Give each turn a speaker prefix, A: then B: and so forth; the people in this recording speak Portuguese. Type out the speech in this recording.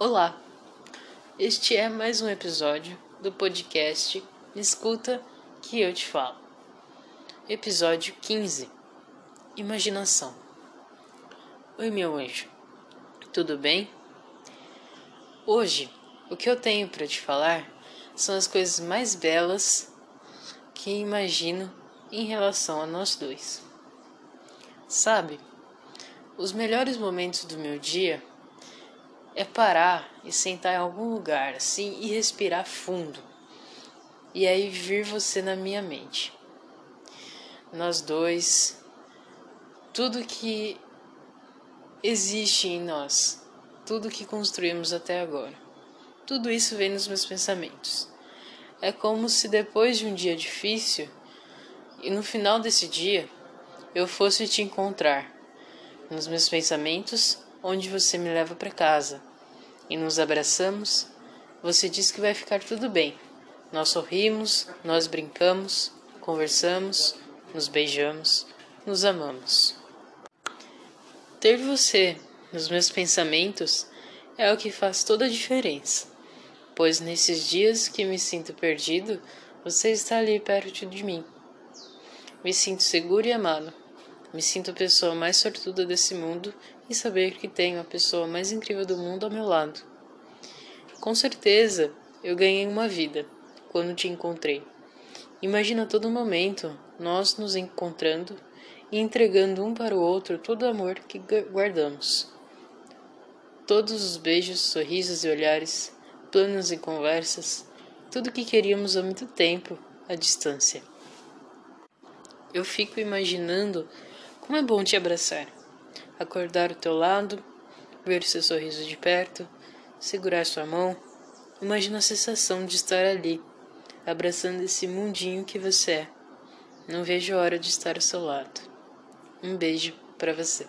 A: Olá, este é mais um episódio do podcast Escuta que eu te falo. Episódio 15 Imaginação. Oi, meu anjo, tudo bem? Hoje, o que eu tenho para te falar são as coisas mais belas que imagino em relação a nós dois. Sabe, os melhores momentos do meu dia é parar e sentar em algum lugar assim e respirar fundo. E aí vir você na minha mente. Nós dois, tudo que existe em nós, tudo que construímos até agora. Tudo isso vem nos meus pensamentos. É como se depois de um dia difícil e no final desse dia eu fosse te encontrar nos meus pensamentos, onde você me leva para casa e nos abraçamos, você diz que vai ficar tudo bem. Nós sorrimos, nós brincamos, conversamos, nos beijamos, nos amamos. Ter você nos meus pensamentos é o que faz toda a diferença, pois nesses dias que me sinto perdido, você está ali perto de mim. Me sinto seguro e amado. Me sinto a pessoa mais sortuda desse mundo e saber que tenho a pessoa mais incrível do mundo ao meu lado. Com certeza, eu ganhei uma vida quando te encontrei. Imagina todo momento nós nos encontrando e entregando um para o outro todo o amor que guardamos. Todos os beijos, sorrisos e olhares, planos e conversas, tudo que queríamos há muito tempo à distância. Eu fico imaginando como é bom te abraçar, acordar ao teu lado, ver seu sorriso de perto, segurar sua mão. Imagina a sensação de estar ali, abraçando esse mundinho que você é. Não vejo a hora de estar ao seu lado. Um beijo para você.